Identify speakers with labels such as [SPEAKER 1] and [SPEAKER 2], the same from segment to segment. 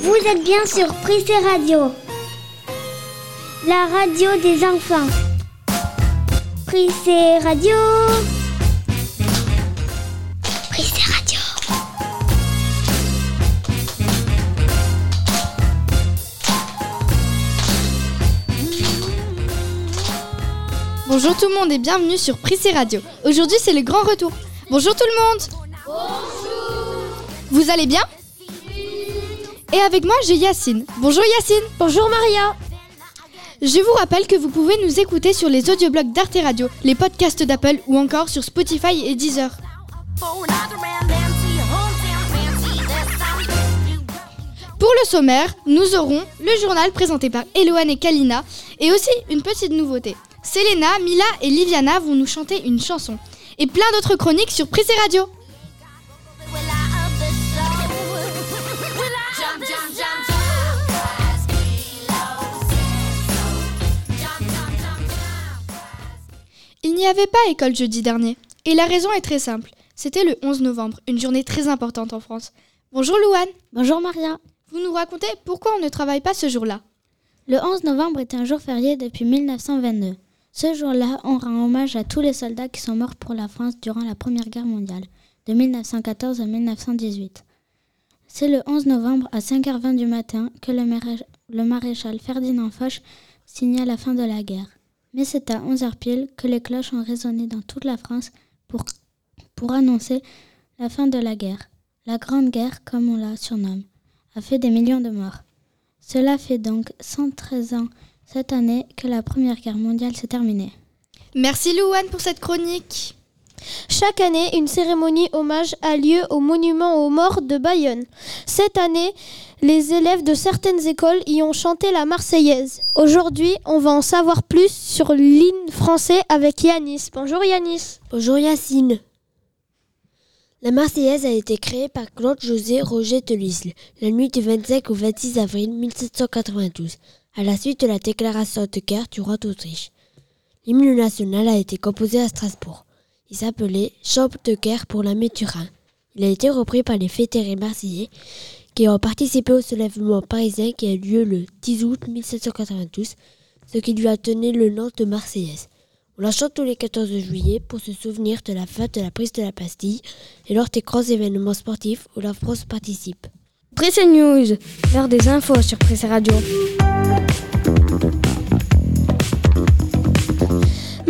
[SPEAKER 1] Vous êtes bien sur Prissé Radio, la radio des enfants. Prissé Radio. Prissé Radio.
[SPEAKER 2] Bonjour tout le monde et bienvenue sur Prissé Radio. Aujourd'hui c'est le grand retour. Bonjour tout le monde Bonjour Vous allez bien Et avec moi j'ai Yacine. Bonjour Yacine
[SPEAKER 3] Bonjour Maria
[SPEAKER 2] Je vous rappelle que vous pouvez nous écouter sur les audioblogs d'Arte Radio, les podcasts d'Apple ou encore sur Spotify et Deezer. Pour le sommaire, nous aurons le journal présenté par Eloane et Kalina et aussi une petite nouveauté. Selena, Mila et Liviana vont nous chanter une chanson et plein d'autres chroniques sur Prissé Radio. N'y avait pas école jeudi dernier. Et la raison est très simple. C'était le 11 novembre, une journée très importante en France. Bonjour Louane.
[SPEAKER 3] Bonjour Maria.
[SPEAKER 2] Vous nous racontez pourquoi on ne travaille pas ce jour-là
[SPEAKER 3] Le 11 novembre est un jour férié depuis 1922. Ce jour-là, on rend hommage à tous les soldats qui sont morts pour la France durant la Première Guerre mondiale, de 1914 à 1918. C'est le 11 novembre à 5h20 du matin que le maréchal Ferdinand Foch signa la fin de la guerre. Mais c'est à 11h pile que les cloches ont résonné dans toute la France pour, pour annoncer la fin de la guerre. La Grande Guerre, comme on la surnomme, a fait des millions de morts. Cela fait donc 113 ans cette année que la Première Guerre mondiale s'est terminée.
[SPEAKER 2] Merci Louane pour cette chronique.
[SPEAKER 4] Chaque année, une cérémonie hommage a lieu au monument aux morts de Bayonne. Cette année, les élèves de certaines écoles y ont chanté la Marseillaise. Aujourd'hui, on va en savoir plus sur l'hymne français avec Yanis. Bonjour Yanis.
[SPEAKER 5] Bonjour Yacine. La Marseillaise a été créée par Claude-José Roger de l'Isle la nuit du 25 au 26 avril 1792, à la suite de la déclaration de guerre du roi d'Autriche. L'hymne national a été composé à Strasbourg. Il s'appelait Chant de guerre pour l'armée du Rhin. Il a été repris par les fédérés marseillais qui ont participé au soulèvement parisien qui a eu lieu le 10 août 1792, ce qui lui a donné le nom de Marseillaise. On la chante tous les 14 juillet pour se souvenir de la fête de la prise de la Bastille et lors des grands événements sportifs où la France participe.
[SPEAKER 6] Pressé News, l'heure des infos sur Pressé Radio.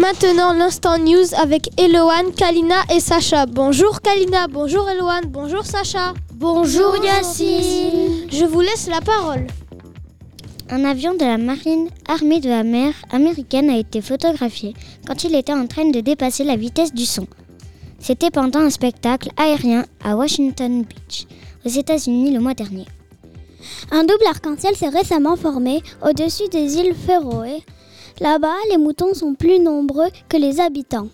[SPEAKER 4] Maintenant, l'instant news avec Eloane, Kalina et Sacha. Bonjour Kalina, bonjour Eloane, bonjour Sacha.
[SPEAKER 1] Bonjour Yacine.
[SPEAKER 4] Je vous laisse la parole.
[SPEAKER 1] Un avion de la marine armée de la mer américaine a été photographié quand il était en train de dépasser la vitesse du son. C'était pendant un spectacle aérien à Washington Beach, aux États-Unis le mois dernier.
[SPEAKER 7] Un double arc-en-ciel s'est récemment formé au-dessus des îles Féroé. Là-bas, les moutons sont plus nombreux que les habitants.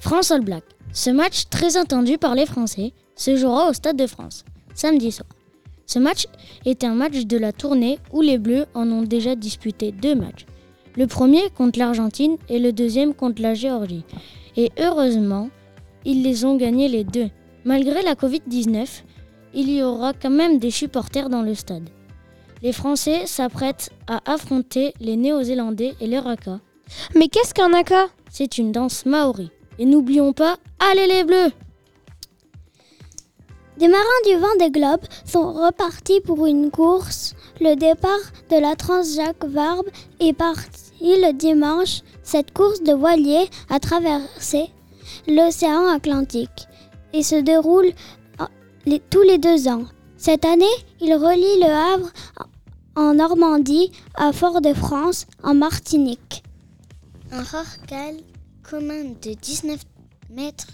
[SPEAKER 8] France All Black. Ce match très attendu par les Français se jouera au Stade de France, samedi soir. Ce match est un match de la tournée où les Bleus en ont déjà disputé deux matchs. Le premier contre l'Argentine et le deuxième contre la Géorgie. Et heureusement, ils les ont gagnés les deux. Malgré la Covid-19, il y aura quand même des supporters dans le stade. Les Français s'apprêtent à affronter les Néo-Zélandais et les Raka.
[SPEAKER 4] Mais qu'est-ce qu'un Aka
[SPEAKER 8] C'est une danse maori. Et n'oublions pas, allez les Bleus
[SPEAKER 7] Des marins du vent des globes sont repartis pour une course. Le départ de la Transjacques Vabre est parti le dimanche. Cette course de voilier a traversé l'océan Atlantique et se déroule tous les deux ans. Cette année, il relie Le Havre en Normandie à Fort-de-France en Martinique.
[SPEAKER 1] Un rorqual commun de 19 mètres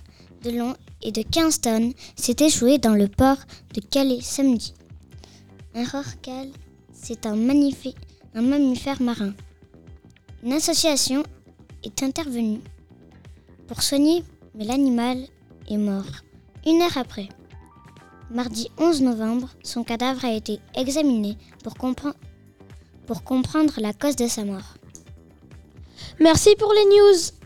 [SPEAKER 1] de long et de 15 tonnes s'est échoué dans le port de Calais samedi. Un rorqual, c'est un, un mammifère marin. Une association est intervenue pour soigner, mais l'animal est mort une heure après. Mardi 11 novembre, son cadavre a été examiné pour, pour comprendre la cause de sa mort.
[SPEAKER 4] Merci pour les news.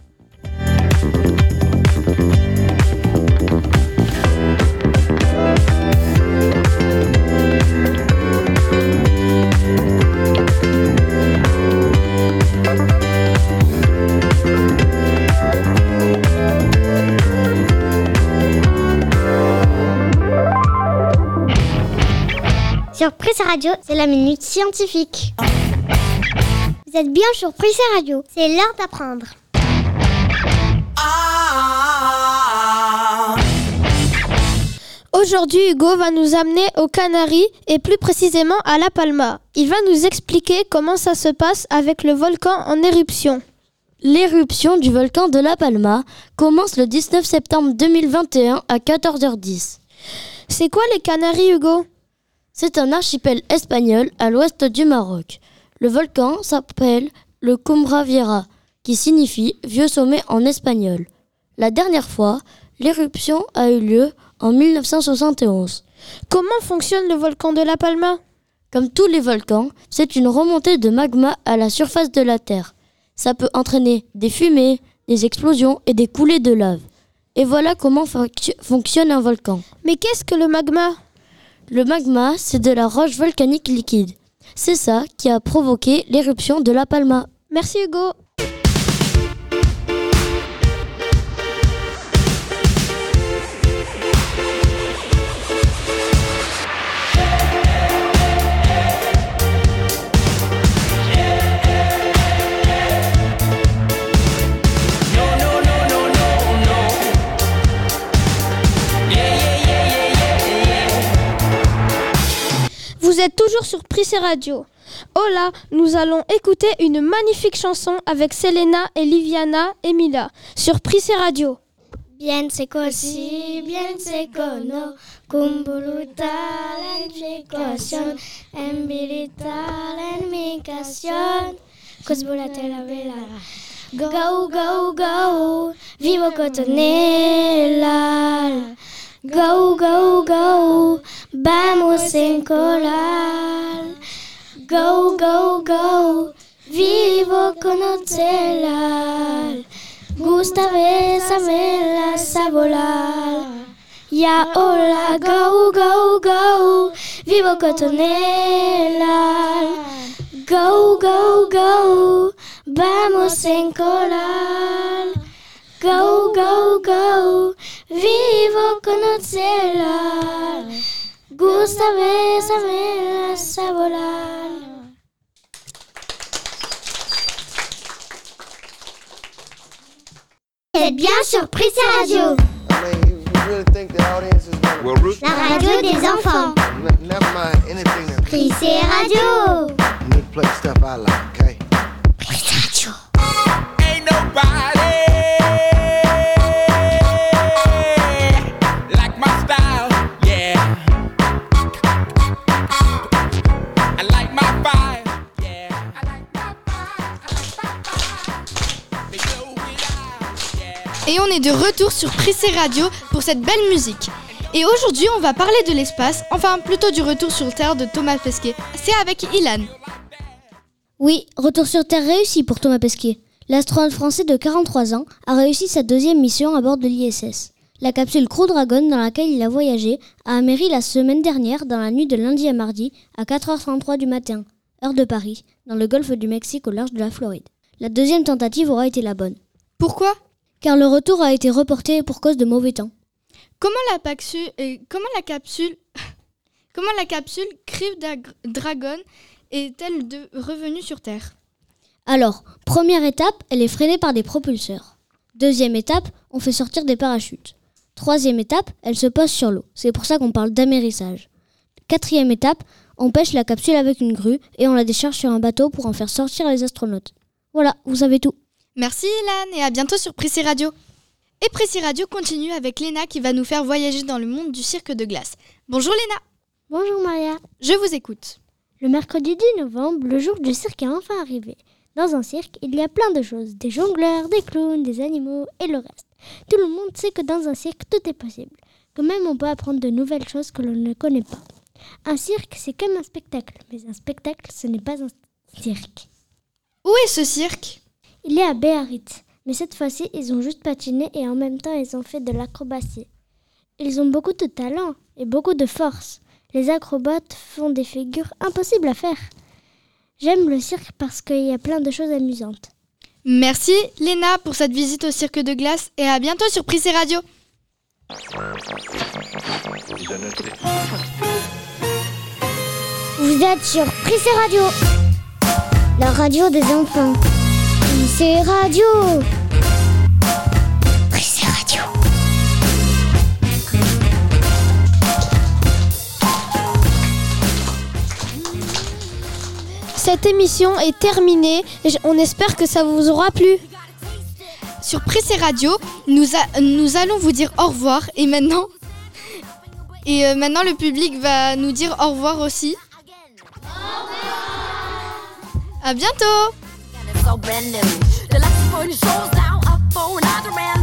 [SPEAKER 9] Sur Presse Radio, c'est la minute scientifique.
[SPEAKER 7] Vous êtes bien sur Prissé Radio. C'est l'heure d'apprendre.
[SPEAKER 4] Aujourd'hui, Hugo va nous amener aux Canaries et plus précisément à La Palma. Il va nous expliquer comment ça se passe avec le volcan en éruption.
[SPEAKER 10] L'éruption du volcan de La Palma commence le 19 septembre 2021 à 14h10.
[SPEAKER 4] C'est quoi les Canaries, Hugo?
[SPEAKER 10] C'est un archipel espagnol à l'ouest du Maroc. Le volcan s'appelle le Cumbra Vieja, qui signifie vieux sommet en espagnol. La dernière fois, l'éruption a eu lieu en 1971.
[SPEAKER 4] Comment fonctionne le volcan de La Palma?
[SPEAKER 10] Comme tous les volcans, c'est une remontée de magma à la surface de la Terre. Ça peut entraîner des fumées, des explosions et des coulées de lave. Et voilà comment fonc- fonctionne un volcan.
[SPEAKER 4] Mais qu'est-ce que le magma?
[SPEAKER 10] Le magma, c'est de la roche volcanique liquide. C'est ça qui a provoqué l'éruption de La Palma.
[SPEAKER 4] Merci Hugo. Toujours sur Prissé Radio. Oh là, nous allons écouter une magnifique chanson avec Selena et Liviana et Mila sur Prissé Radio.
[SPEAKER 9] Bien se così, bien se cono, cumbuluta l'edificación, embilita l'emigración, cosbolate la vela. Go, go, go, vivo cotonela. Go, go, go, Vamos en coral. Go, go, go. Vivo con Ocelal. Gusta besame la volar. Ya hola, go, go, go. Vivo cotonelal. Go, go, go. Vamos en coral. Go, go, go. Vivo con Ocelal. Besarme a volar. C'est bien sur Prissé Radio,
[SPEAKER 11] I mean, you, you really think the audience is gonna...
[SPEAKER 12] Well, Ruth,
[SPEAKER 9] la radio des enfants.
[SPEAKER 11] Ne- never mind anything that...
[SPEAKER 9] Prissé Radio.
[SPEAKER 2] Et on est de retour sur Prissé Radio pour cette belle musique. Et aujourd'hui, on va parler de l'espace, enfin plutôt du retour sur Terre de Thomas Pesquet. C'est avec Ilan.
[SPEAKER 10] Oui, retour sur Terre réussi pour Thomas Pesquet. L'astronaute français de 43 ans a réussi sa deuxième mission à bord de l'ISS. La capsule Crew Dragon dans laquelle il a voyagé a améri la semaine dernière dans la nuit de lundi à mardi à 4h33 du matin, heure de Paris, dans le golfe du Mexique au large de la Floride. La deuxième tentative aura été la bonne,
[SPEAKER 2] Pourquoi?
[SPEAKER 10] Car le retour a été reporté pour cause de mauvais temps.
[SPEAKER 2] Comment la, paxu- comment la capsule Comment la capsule Dag- Dragon est-elle revenue sur Terre?
[SPEAKER 10] Alors, première étape, elle est freinée par des propulseurs. Deuxième étape, on fait sortir des parachutes. Troisième étape, elle se pose sur l'eau. C'est pour ça qu'on parle d'amérissage. Quatrième étape, on pêche la capsule avec une grue et on la décharge sur un bateau pour en faire sortir les astronautes. Voilà, vous savez tout.
[SPEAKER 2] Merci Ilan et à bientôt sur Prissy Radio. Et Prissy Radio continue avec Léna qui va nous faire voyager dans le monde du cirque de glace. Bonjour Léna,
[SPEAKER 13] Bonjour Maria.
[SPEAKER 2] je vous écoute.
[SPEAKER 13] Le mercredi 10 novembre, le jour du cirque est enfin arrivé. Dans un cirque, il y a plein de choses. Des jongleurs, des clowns, des animaux et le reste. Tout le monde sait que dans un cirque, tout est possible. Que même on peut apprendre de nouvelles choses que l'on ne connaît pas. Un cirque, c'est comme un spectacle. Mais un spectacle, ce n'est pas un cirque.
[SPEAKER 2] Où est ce cirque?
[SPEAKER 13] Il est à Béharit. Mais cette fois-ci, ils ont juste patiné et en même temps, ils ont fait de l'acrobatie. Ils ont beaucoup de talent et beaucoup de force. Les acrobates font des figures impossibles à faire. J'aime le cirque parce qu'il y a plein de choses amusantes.
[SPEAKER 2] Merci Léna pour cette visite au cirque de glace et à bientôt sur Prissy Radio.
[SPEAKER 12] Vous êtes sur Prissé Radio, la radio des enfants. Prissé Radio. Prissé Radio.
[SPEAKER 4] Cette émission est terminée. On espère que ça vous aura plu.
[SPEAKER 2] Sur Pressé Radio, nous, allons vous dire au revoir et maintenant. Et euh, maintenant, le public va nous dire au revoir aussi. À bientôt!
[SPEAKER 14] So brand new. The last phone shows now, up I ran there.